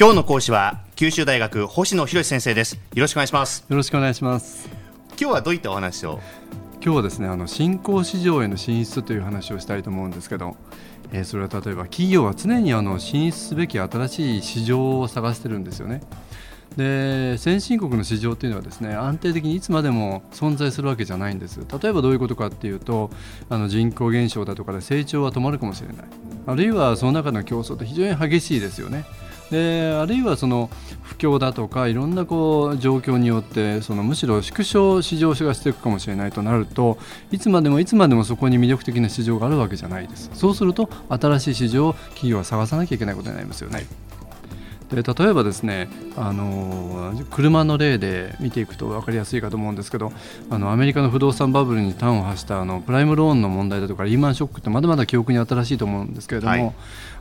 今日の講師は九州大学星野博先生です。よろしくお願いします。よろしくお願いします。今日はどういったお話を？今日はですねあの新興市場への進出という話をしたいと思うんですけど、えー、それは例えば企業は常にあの進出すべき新しい市場を探してるんですよね。で先進国の市場というのはですね安定的にいつまでも存在するわけじゃないんです。例えばどういうことかっていうとあの人口減少だとかで成長は止まるかもしれない。あるいはその中の競争って非常に激しいですよねであるいはその不況だとかいろんなこう状況によってそのむしろ縮小市場がしていくかもしれないとなるといつまでもいつまでもそこに魅力的な市場があるわけじゃないですそうすると新しい市場を企業は探さなきゃいけないことになりますよね。で例えばですねあの車の例で見ていくと分かりやすいかと思うんですけどあのアメリカの不動産バブルに端を発したあのプライムローンの問題だとかリーマンショックってまだまだ記憶に新しいと思うんですけれども、はい、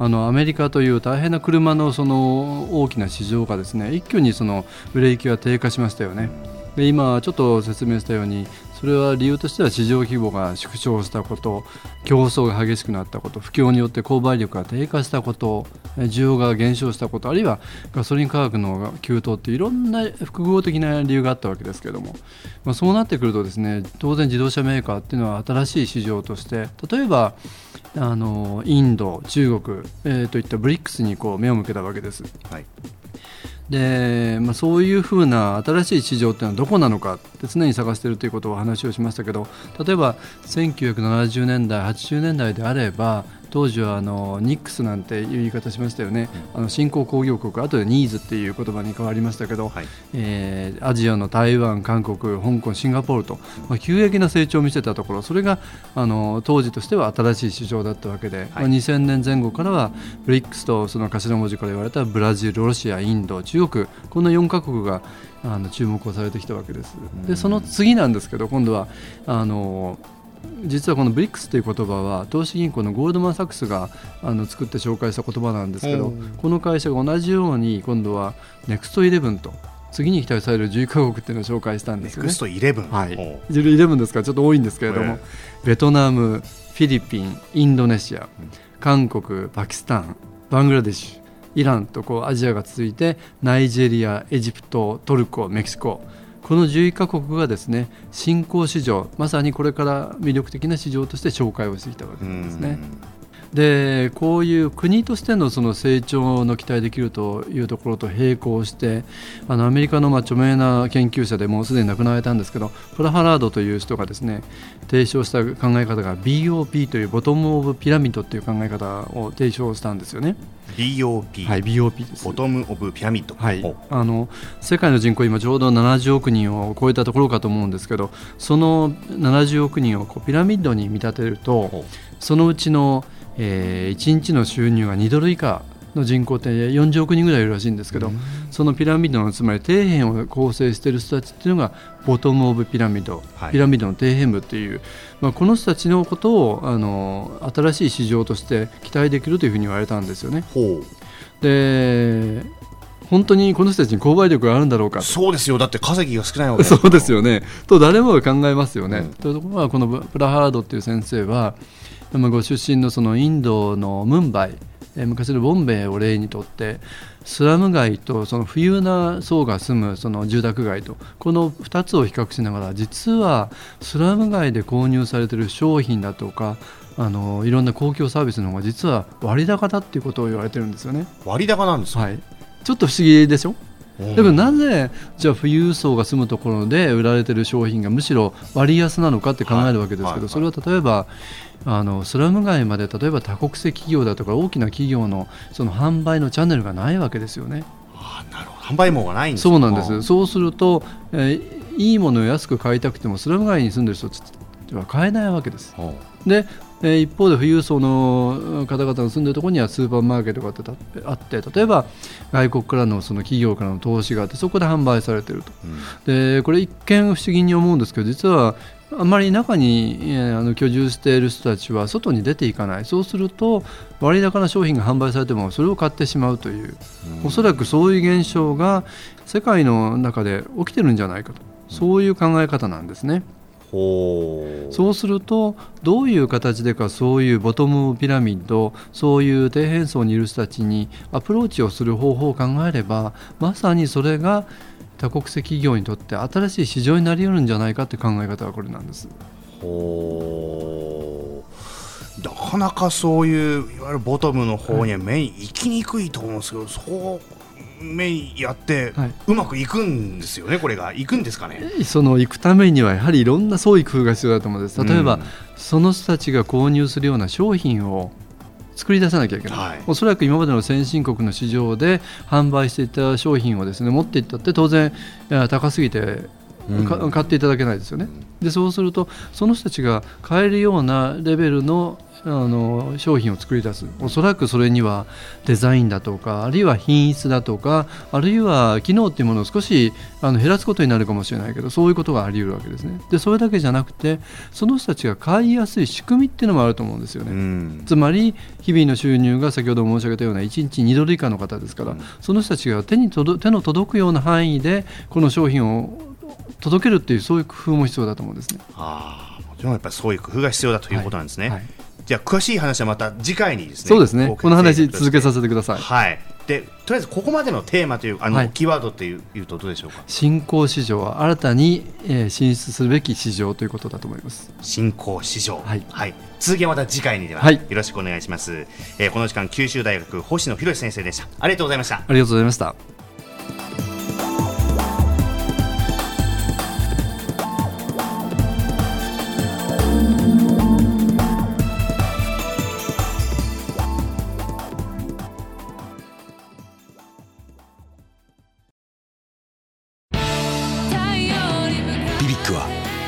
あのアメリカという大変な車のその大きな市場がですね一挙にそのブレーキが低下しましたよね。で今ちょっと説明したようにそれは理由としては市場規模が縮小したこと競争が激しくなったこと不況によって購買力が低下したこと需要が減少したことあるいはガソリン価格の急騰っていろんな複合的な理由があったわけですけれども、まあ、そうなってくるとですね当然自動車メーカーっていうのは新しい市場として例えばあのインド中国、えー、といったブリックスにこう目を向けたわけです。はいで、まあ、そういうふうな新しい市場っていうのはどこなのかって常に探しているということを話をしましたけど例えば1970年代80年代であれば当時はあのニックスなんていう言い方しましたよね、うん、あの新興工業国後でニーズっていう言葉に変わりましたけど、はい、えー、アジアの台湾、韓国、香港、シンガポールと、まあ、急激な成長を見せたところそれがあの当時としては新しい市場だったわけで、はい、まあ、2000年前後からはブリックスとその頭文字から言われたブラジル、ロシア、インド、中国この4カ国があの注目をされてきたわけです。でその次なんですけど今度はあの実はこの BRICS という言葉は投資銀行のゴールドマン・サックスがあの作って紹介した言葉なんですけど、この会社が同じように今度は NEXT11 と次に期待される11カ国っていうのを紹介したんですよね。NEXT11、はい、11ですか？らちょっと多いんですけれども、ベトナム、フィリピン、インドネシア、韓国、パキスタン、バングラデシュ、イランとこうアジアが続いてナイジェリア、エジプト、トルコ、メキシコこの11カ国がですね新興市場まさにこれから魅力的な市場として紹介をしてきたわけなんですね。でこういう国としてのその成長の期待できるというところと並行してあのアメリカのまあ著名な研究者でもうすでに亡くなられたんですけどプラハラードという人がですね提唱した考え方が BOP というボトム・オブ・ピラミッドという考え方を提唱したんですよね。BOP、はい、BOP です。ボトム・オブ・ピラミッド、はい、あの世界の人口今ちょうど70億人を超えたところかと思うんですけどその70億人をこうピラミッドに見立てるとそのうちのえー、1日の収入が2ドル以下の人口って40億人ぐらいいるらしいんですけど、そのピラミッドのつまり底辺を構成している人たちっていうのがボトム・オブ・ピラミッド、はい、ピラミッドの底辺部っていう、まあ、この人たちのことをあの新しい市場として期待できるというふうに言われたんですよね。で本当にこの人たちに購買力があるんだろうか。そうですよ。だって稼ぎが少ないわけそうですよね。と誰もが考えますよね。うん、というところはこのプラハードっていう先生はご出身のそのインドのムンバイ昔のボンベイを例にとってスラム街とその富裕な層が住むその住宅街とこの2つを比較しながら実はスラム街で購入されている商品だとかあのいろんな公共サービスの方が実は割高だっていうことを言われてるんですよね。割高なんですはい、ちょっと不思議でしょ？だからなぜじゃあ富裕層が住むところで売られている商品がむしろ割安なのかって考えるわけですけど、それは例えばあのスラム街まで例えば多国籍企業だとか大きな企業のその販売のチャンネルがないわけですよね。あなるほど。販売網がないんですそうなんです。そうすると、えー、いいものを安く買いたくてもスラム街に住んでる人は買えないわけです。でえ一方で富裕層の方々の住んでるところにはスーパーマーケットがあって例えば外国からのその企業からの投資があってそこで販売されていると、うん、でこれ一見不思議に思うんですけど実はあまり中にあの居住している人たちは外に出ていかない。そうすると割高な商品が販売されてもそれを買ってしまうという、うん、おそらくそういう現象が世界の中で起きてるんじゃないかと。そういう考え方なんですね。そうするとどういう形でかそういうボトムピラミッドそういう底辺層にいる人たちにアプローチをする方法を考えればまさにそれが多国籍企業にとって新しい市場になり得るんじゃないかって考え方はこれなんです。なかなかそういういわゆるボトムの方には目に行きにくいと思うんですけど、はい、そう目やって、うまくいくんですよね、これが、いくんですかね？その行くためには、やはりいろんな創意工夫が必要だと思うんです、例えば、うん、その人たちが購入するような商品を作り出さなきゃいけない、はい、おそらく今までの先進国の市場で販売していた商品をですね持っていったって当然高すぎて買っていただけないですよね。でそうするとその人たちが買えるようなレベルのあの商品を作り出す。おそらくそれにはデザインだとかあるいは品質だとかあるいは機能っていうものを少しあの減らすことになるかもしれないけどそういうことがあり得るわけですね。でそれだけじゃなくてその人たちが買いやすい仕組みっていうのもあると思うんですよね、つまり日々の収入が先ほど申し上げたような1日2ドル以下の方ですから、うん、その人たちが手に手の届くような範囲でこの商品を届けるっていうそういう工夫も必要だと思うんですね。あもちろんやっぱりそういう工夫が必要だということなんですね。はいはいじゃあ詳しい話はまた次回にですね。そうですね。この話続けさせてください。はい。でとりあえずここまでのテーマというあの、はい、キーワードっていういうとどうでしょうか？新興市場は新たに、えー、進出するべき市場ということだと思います。新興市場。はい。はい。続きはまた次回にでは、はい、よろしくお願いします。えー、この時間九州大学星野博先生でした。ありがとうございました。ありがとうございました。